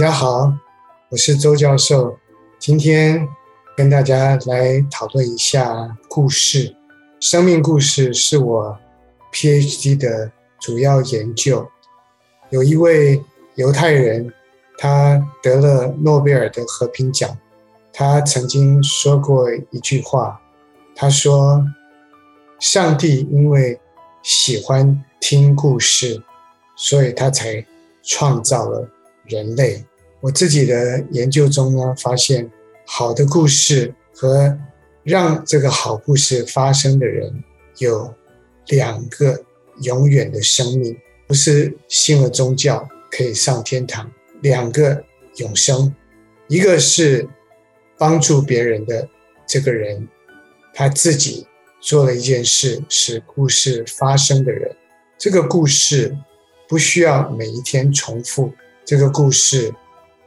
大家好，我是周教授，今天跟大家来讨论一下故事。生命故事是我 PhD 的主要研究。有一位犹太人，他得了诺贝尔的和平奖。他曾经说过一句话，他说：“上帝因为喜欢听故事，所以他才创造了人类。”我自己的研究中呢，发现好的故事和让这个好故事发生的人有两个永远的生命，不是信了宗教可以上天堂，两个永生，一个是帮助别人的这个人，他自己做了一件事使故事发生的人，这个故事不需要每一天重复，这个故事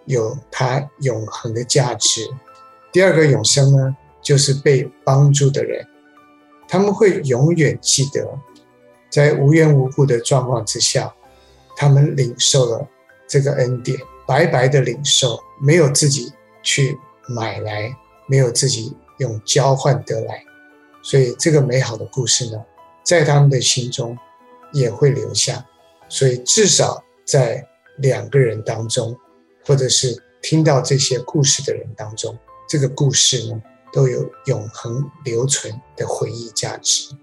有它永恒的价值。第二个永生呢，就是被帮助的人，他们会永远记得，在无缘无故的状况之下，他们领受了这个恩典，白白的领受，没有自己去买来，没有自己用交换得来，所以这个美好的故事呢，在他们的心中也会留下。所以至少在两个人当中，或者是听到这些故事的人当中，这个故事呢，都有永恒留存的回忆价值。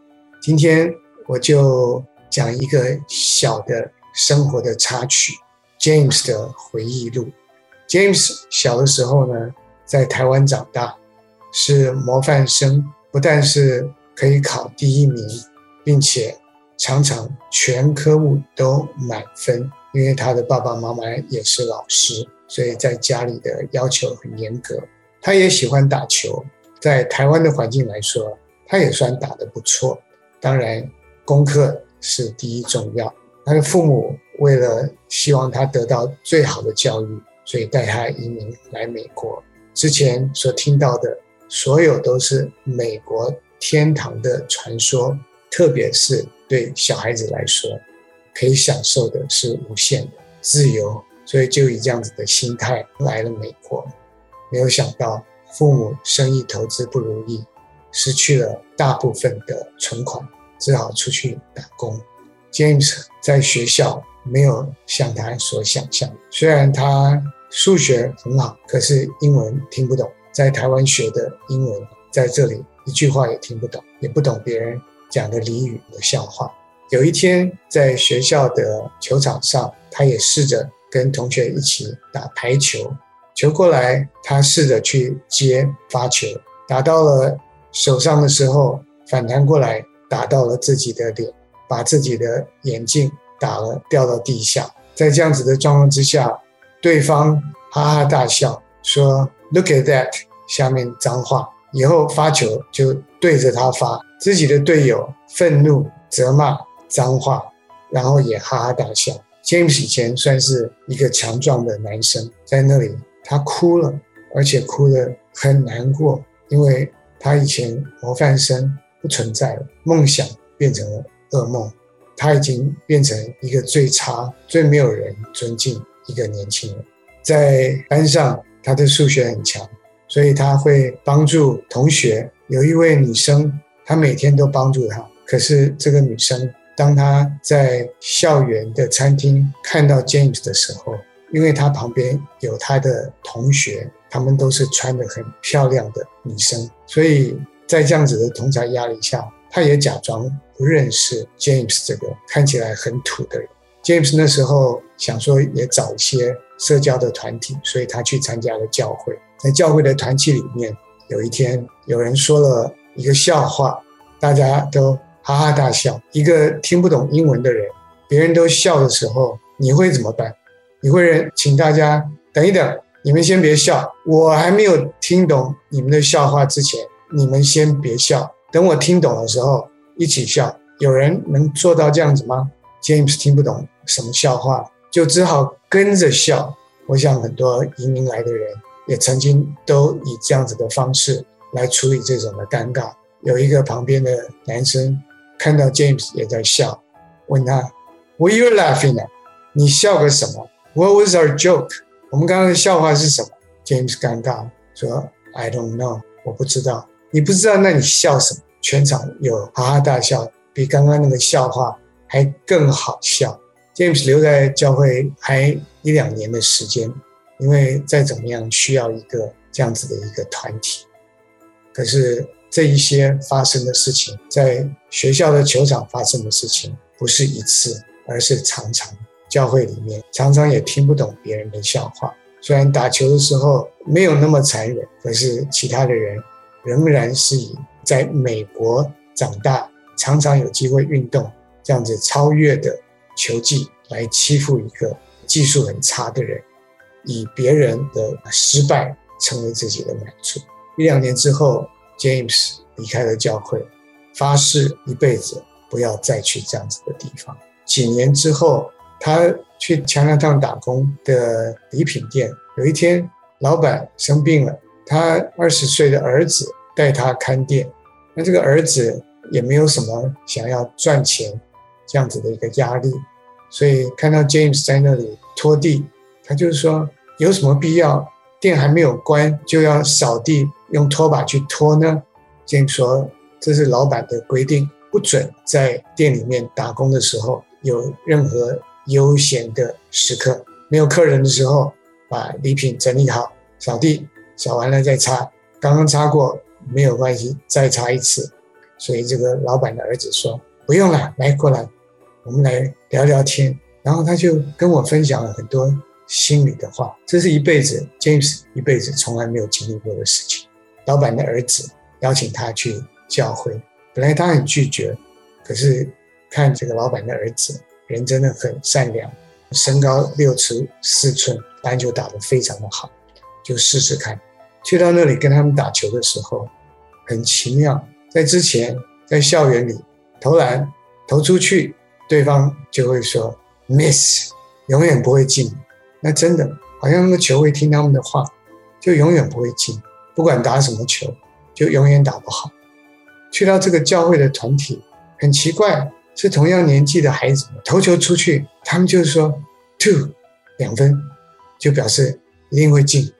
今天我就讲一个小的生活的插曲，James 的回忆录。James 小的时候呢，在台湾长大，是模范生，不但是可以考第一名，并且常常全科目都满分，因为他的爸爸妈妈也是老师，所以在家里的要求很严格。他也喜欢打球。在台湾的环境来说，他也算打得不错。当然，功课是第一重要。他的父母为了希望他得到最好的教育，所以带他移民来美国。之前所听到的所有都是美国天堂的传说，特别是对小孩子来说，可以享受的是无限的自由。所以就以这样子的心态来了美国，没有想到。父母生意投资不如意，失去了大部分的存款，只好出去打工。James 在学校没有像他所想象，虽然他数学很好，可是英文听不懂。在台湾学的英文，在这里一句话也听不懂，也不懂别人讲的俚语的笑话。有一天在学校的球场上，他也试着跟同学一起打排球。球过来，他试着去接发球，打到了手上的时候，反弹过来打到了自己的脸，把自己的眼镜打了，掉到地下。在这样子的状况之下，对方哈哈大笑，说：“Look at that！” 下面脏话，以后发球就对着他发。自己的队友愤怒、责骂、脏话，然后也哈哈大笑。James 以前算是一个强壮的男生，在那里。他哭了，而且哭得很难过，因为他以前模范生不存在了，梦想变成了噩梦，他已经变成一个最差、最没有人尊敬一个年轻人。在班上，他的数学很强，所以他会帮助同学。有一位女生，他每天都帮助他，可是这个女生，当他在校园的餐厅看到 James 的时候，因为他旁边有他的同学，他们都是穿得很漂亮的女生，所以在这样子的同侪压力下，他也假装不认识 James 这个看起来很土的人。James 那时候想说也找一些社交的团体，所以他去参加了教会。在教会的团体里面，有一天有人说了一个笑话，大家都哈哈大笑。一个听不懂英文的人，别人都笑的时候，你会怎么办？你会请大家等一等，你们先别笑，我还没有听懂你们的笑话之前，你们先别笑，等我听懂的时候一起笑。有人能做到这样子吗？James 听不懂什么笑话，就只好跟着笑。我想很多移民来的人也曾经都以这样子的方式来处理这种的尴尬。有一个旁边的男生看到 James 也在笑，问他：“Were you laughing at？” 你笑个什么？What was our joke？我们刚刚的笑话是什么？James 尴尬说：“I don't know，我不知道。你不知道，那你笑什么？”全场有哈哈大笑，比刚刚那个笑话还更好笑。James 留在教会还一两年的时间，因为再怎么样需要一个这样子的一个团体。可是这一些发生的事情，在学校的球场发生的事情，不是一次，而是常常。教会里面常常也听不懂别人的笑话，虽然打球的时候没有那么残忍，可是其他的人仍然是以在美国长大，常常有机会运动这样子超越的球技来欺负一个技术很差的人，以别人的失败成为自己的满足。一两年之后，James 离开了教会，发誓一辈子不要再去这样子的地方。几年之后，他去 Chinatown 打工的礼品店，有一天老板生病了，他二十岁的儿子带他看店。那这个儿子也没有什么想要赚钱这样子的一个压力，所以看到 James 在那里拖地，他就是说有什么必要？店还没有关就要扫地，用拖把去拖呢？James 说这是老板的规定，不准在店里面打工的时候有任何。悠闲的时刻，没有客人的时候，把礼品整理好，扫地，扫完了再擦。刚刚擦过没有关系，再擦一次。所以这个老板的儿子说：“不用了，来过来，我们来聊聊天。”然后他就跟我分享了很多心里的话。这是一辈子，James 一辈子从来没有经历过的事情。老板的儿子邀请他去教会，本来他很拒绝，可是看这个老板的儿子。人真的很善良，身高六尺四寸，篮球打得非常的好，就试试看。去到那里跟他们打球的时候，很奇妙，在之前在校园里投篮投出去，对方就会说 miss，永远不会进。那真的好像那个球会听他们的话，就永远不会进，不管打什么球，就永远打不好。去到这个教会的团体，很奇怪。是同样年纪的孩子投球出去，他们就说 two 两分，就表示一定会进。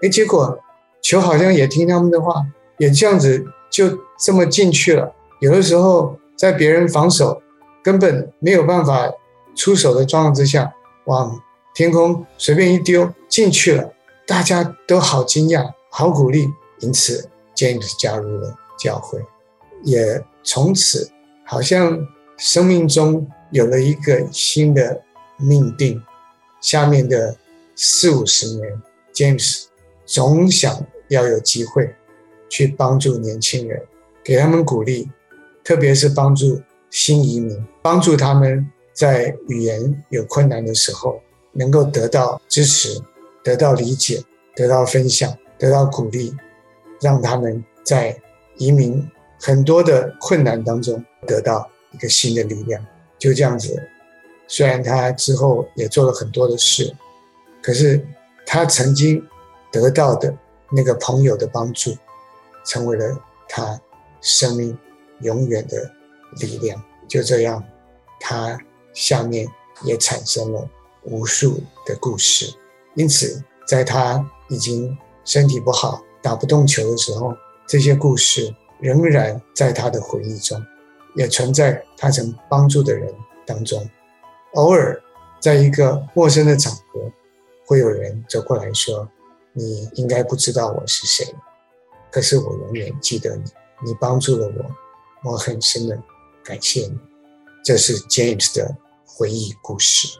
哎，结果球好像也听他们的话，也这样子就这么进去了。有的时候在别人防守根本没有办法出手的状况之下，往天空随便一丢进去了，大家都好惊讶，好鼓励。因此，James 加入了教会，也从此好像。生命中有了一个新的命定，下面的四五十年，James 总想要有机会去帮助年轻人，给他们鼓励，特别是帮助新移民，帮助他们在语言有困难的时候能够得到支持、得到理解、得到分享、得到鼓励，让他们在移民很多的困难当中得到。一个新的力量，就这样子。虽然他之后也做了很多的事，可是他曾经得到的那个朋友的帮助，成为了他生命永远的力量。就这样，他下面也产生了无数的故事。因此，在他已经身体不好、打不动球的时候，这些故事仍然在他的回忆中。也存在他曾帮助的人当中，偶尔在一个陌生的场合，会有人走过来说：“你应该不知道我是谁，可是我永远记得你，你帮助了我，我很深的感谢你。”这是 James 的回忆故事。